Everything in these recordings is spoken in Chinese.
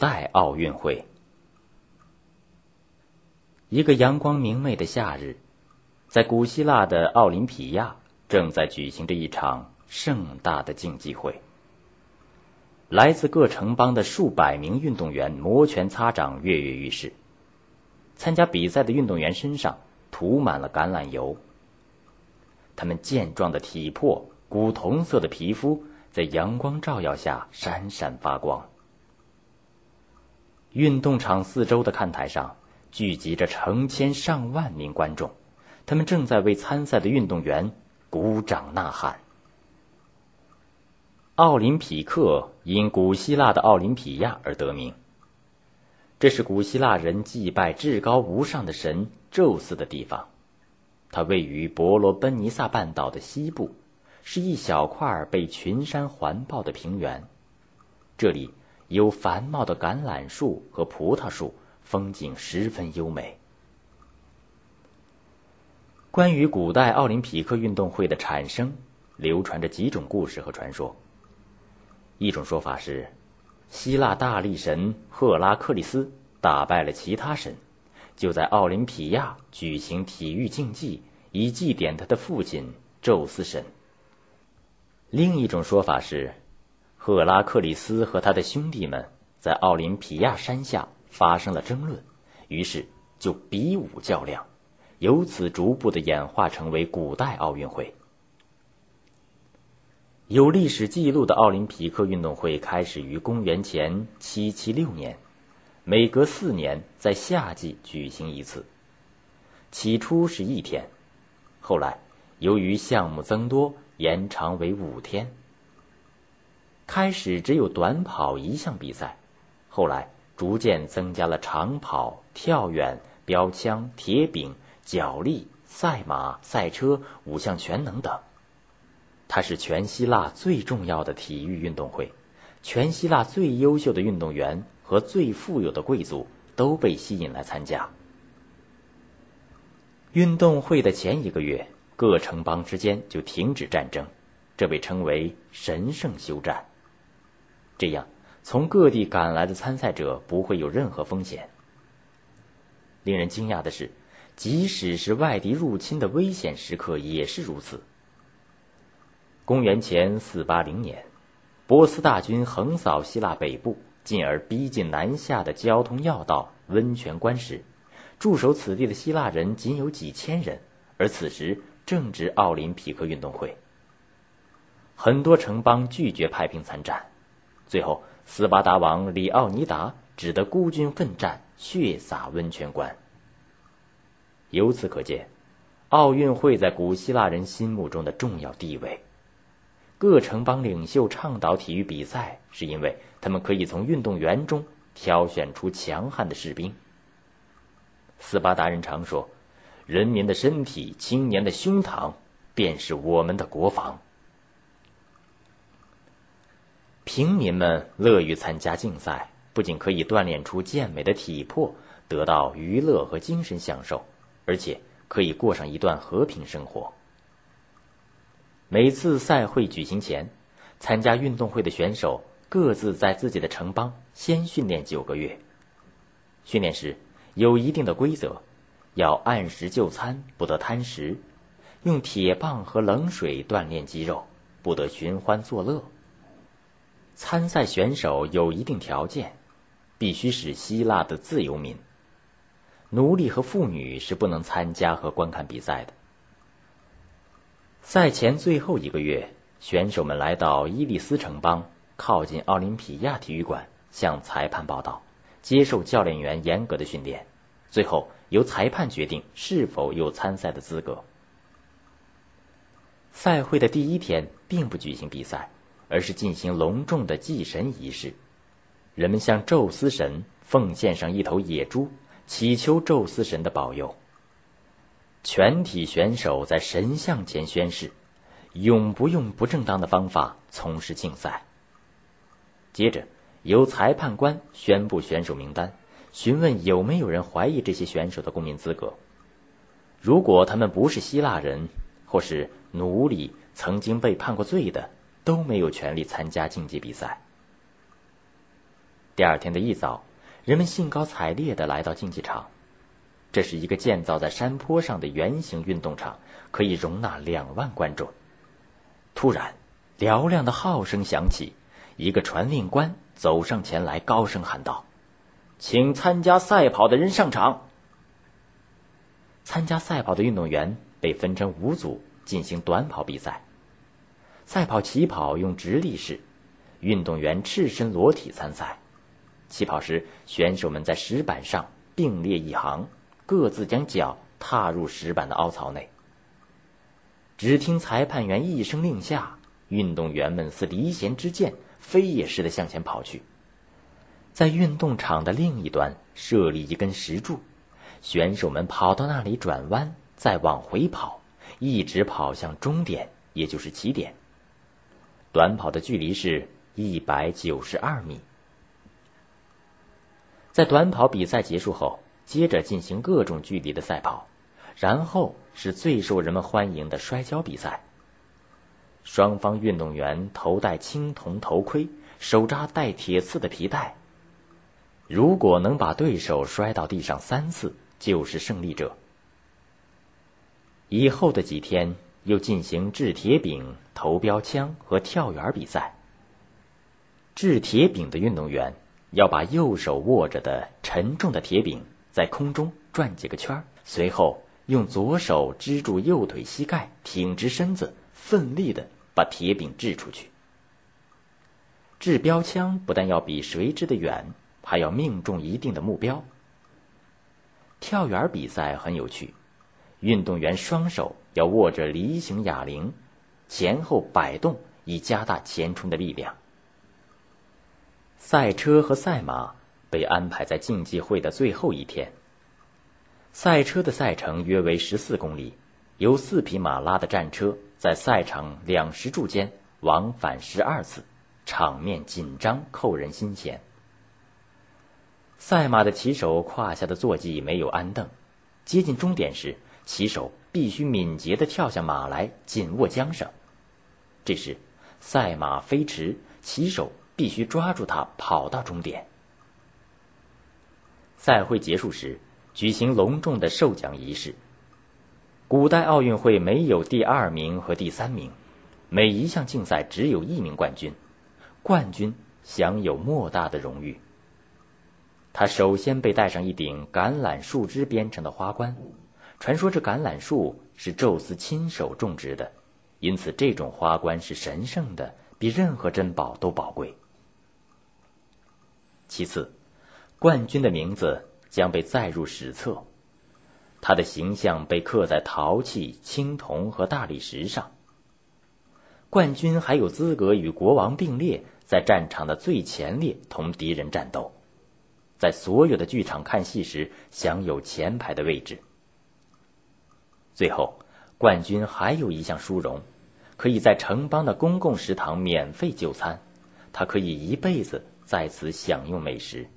代奥运会。一个阳光明媚的夏日，在古希腊的奥林匹亚正在举行着一场盛大的竞技会。来自各城邦的数百名运动员摩拳擦掌，跃跃欲试。参加比赛的运动员身上涂满了橄榄油。他们健壮的体魄、古铜色的皮肤，在阳光照耀下闪闪发光。运动场四周的看台上聚集着成千上万名观众，他们正在为参赛的运动员鼓掌呐喊。奥林匹克因古希腊的奥林匹亚而得名。这是古希腊人祭拜至高无上的神宙斯的地方。它位于伯罗奔尼撒半岛的西部，是一小块被群山环抱的平原。这里有繁茂的橄榄树和葡萄树，风景十分优美。关于古代奥林匹克运动会的产生，流传着几种故事和传说。一种说法是，希腊大力神赫拉克利斯打败了其他神，就在奥林匹亚举行体育竞技，以祭奠他的父亲宙斯神。另一种说法是，赫拉克利斯和他的兄弟们在奥林匹亚山下发生了争论，于是就比武较量，由此逐步的演化成为古代奥运会。有历史记录的奥林匹克运动会开始于公元前776年，每隔四年在夏季举行一次。起初是一天，后来由于项目增多，延长为五天。开始只有短跑一项比赛，后来逐渐增加了长跑、跳远、标枪、铁饼、角力、赛马、赛车、五项全能等。它是全希腊最重要的体育运动会，全希腊最优秀的运动员和最富有的贵族都被吸引来参加。运动会的前一个月，各城邦之间就停止战争，这被称为“神圣休战”。这样，从各地赶来的参赛者不会有任何风险。令人惊讶的是，即使是外敌入侵的危险时刻也是如此。公元前四八零年，波斯大军横扫希腊北部，进而逼近南下的交通要道温泉关时，驻守此地的希腊人仅有几千人，而此时正值奥林匹克运动会。很多城邦拒绝派兵参战，最后斯巴达王里奥尼达只得孤军奋战，血洒温泉关。由此可见，奥运会在古希腊人心目中的重要地位。各城邦领袖倡导体育比赛，是因为他们可以从运动员中挑选出强悍的士兵。斯巴达人常说：“人民的身体、青年的胸膛，便是我们的国防。”平民们乐于参加竞赛，不仅可以锻炼出健美的体魄，得到娱乐和精神享受，而且可以过上一段和平生活。每次赛会举行前，参加运动会的选手各自在自己的城邦先训练九个月。训练时有一定的规则，要按时就餐，不得贪食；用铁棒和冷水锻炼肌肉，不得寻欢作乐。参赛选手有一定条件，必须是希腊的自由民。奴隶和妇女是不能参加和观看比赛的。赛前最后一个月，选手们来到伊利斯城邦，靠近奥林匹亚体育馆，向裁判报道，接受教练员严格的训练，最后由裁判决定是否有参赛的资格。赛会的第一天并不举行比赛，而是进行隆重的祭神仪式，人们向宙斯神奉献上一头野猪，祈求宙斯神的保佑。全体选手在神像前宣誓，永不用不正当的方法从事竞赛。接着，由裁判官宣布选手名单，询问有没有人怀疑这些选手的公民资格。如果他们不是希腊人，或是奴隶，曾经被判过罪的，都没有权利参加竞技比赛。第二天的一早，人们兴高采烈地来到竞技场。这是一个建造在山坡上的圆形运动场，可以容纳两万观众。突然，嘹亮的号声响起，一个传令官走上前来，高声喊道：“请参加赛跑的人上场。”参加赛跑的运动员被分成五组进行短跑比赛。赛跑起跑用直立式，运动员赤身裸体参赛。起跑时，选手们在石板上并列一行。各自将脚踏入石板的凹槽内。只听裁判员一声令下，运动员们似离弦之箭，飞也似的向前跑去。在运动场的另一端设立一根石柱，选手们跑到那里转弯，再往回跑，一直跑向终点，也就是起点。短跑的距离是一百九十二米。在短跑比赛结束后。接着进行各种距离的赛跑，然后是最受人们欢迎的摔跤比赛。双方运动员头戴青铜头盔，手扎带铁刺的皮带。如果能把对手摔到地上三次，就是胜利者。以后的几天又进行掷铁饼、投标枪和跳远比赛。掷铁饼的运动员要把右手握着的沉重的铁饼。在空中转几个圈随后用左手支住右腿膝盖，挺直身子，奋力的把铁饼掷出去。掷标枪不但要比谁掷的远，还要命中一定的目标。跳远比赛很有趣，运动员双手要握着梨形哑铃，前后摆动以加大前冲的力量。赛车和赛马。被安排在竞技会的最后一天。赛车的赛程约为十四公里，由四匹马拉的战车在赛场两石柱间往返十二次，场面紧张，扣人心弦。赛马的骑手胯下的坐骑没有鞍凳，接近终点时，骑手必须敏捷地跳下马来，紧握缰绳。这时，赛马飞驰，骑手必须抓住它，跑到终点。赛会结束时，举行隆重的授奖仪式。古代奥运会没有第二名和第三名，每一项竞赛只有一名冠军，冠军享有莫大的荣誉。他首先被戴上一顶橄榄树枝编成的花冠，传说这橄榄树是宙斯亲手种植的，因此这种花冠是神圣的，比任何珍宝都宝贵。其次。冠军的名字将被载入史册，他的形象被刻在陶器、青铜和大理石上。冠军还有资格与国王并列，在战场的最前列同敌人战斗，在所有的剧场看戏时享有前排的位置。最后，冠军还有一项殊荣，可以在城邦的公共食堂免费就餐，他可以一辈子在此享用美食。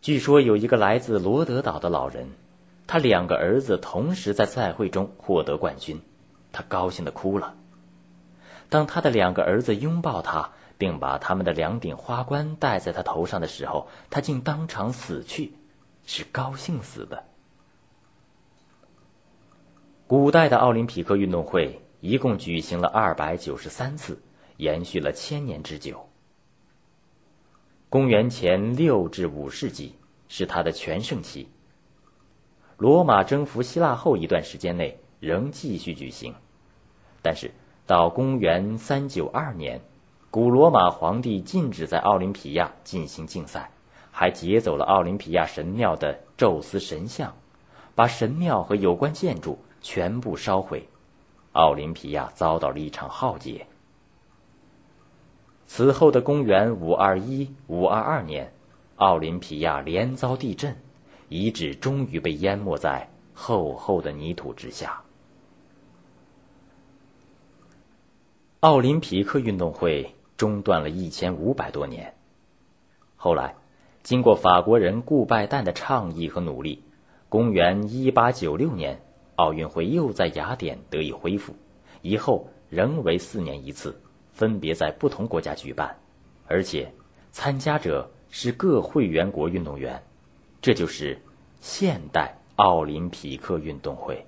据说有一个来自罗德岛的老人，他两个儿子同时在赛会中获得冠军，他高兴的哭了。当他的两个儿子拥抱他，并把他们的两顶花冠戴在他头上的时候，他竟当场死去，是高兴死的。古代的奥林匹克运动会一共举行了二百九十三次，延续了千年之久。公元前六至五世纪是他的全盛期。罗马征服希腊后一段时间内仍继续举行，但是到公元三九二年，古罗马皇帝禁止在奥林匹亚进行竞赛，还劫走了奥林匹亚神庙的宙斯神像，把神庙和有关建筑全部烧毁，奥林匹亚遭到了一场浩劫。此后的公元五二一、五二二年，奥林匹亚连遭地震，遗址终于被淹没在厚厚的泥土之下。奥林匹克运动会中断了一千五百多年，后来，经过法国人顾拜旦的倡议和努力，公元一八九六年，奥运会又在雅典得以恢复，以后仍为四年一次。分别在不同国家举办，而且参加者是各会员国运动员，这就是现代奥林匹克运动会。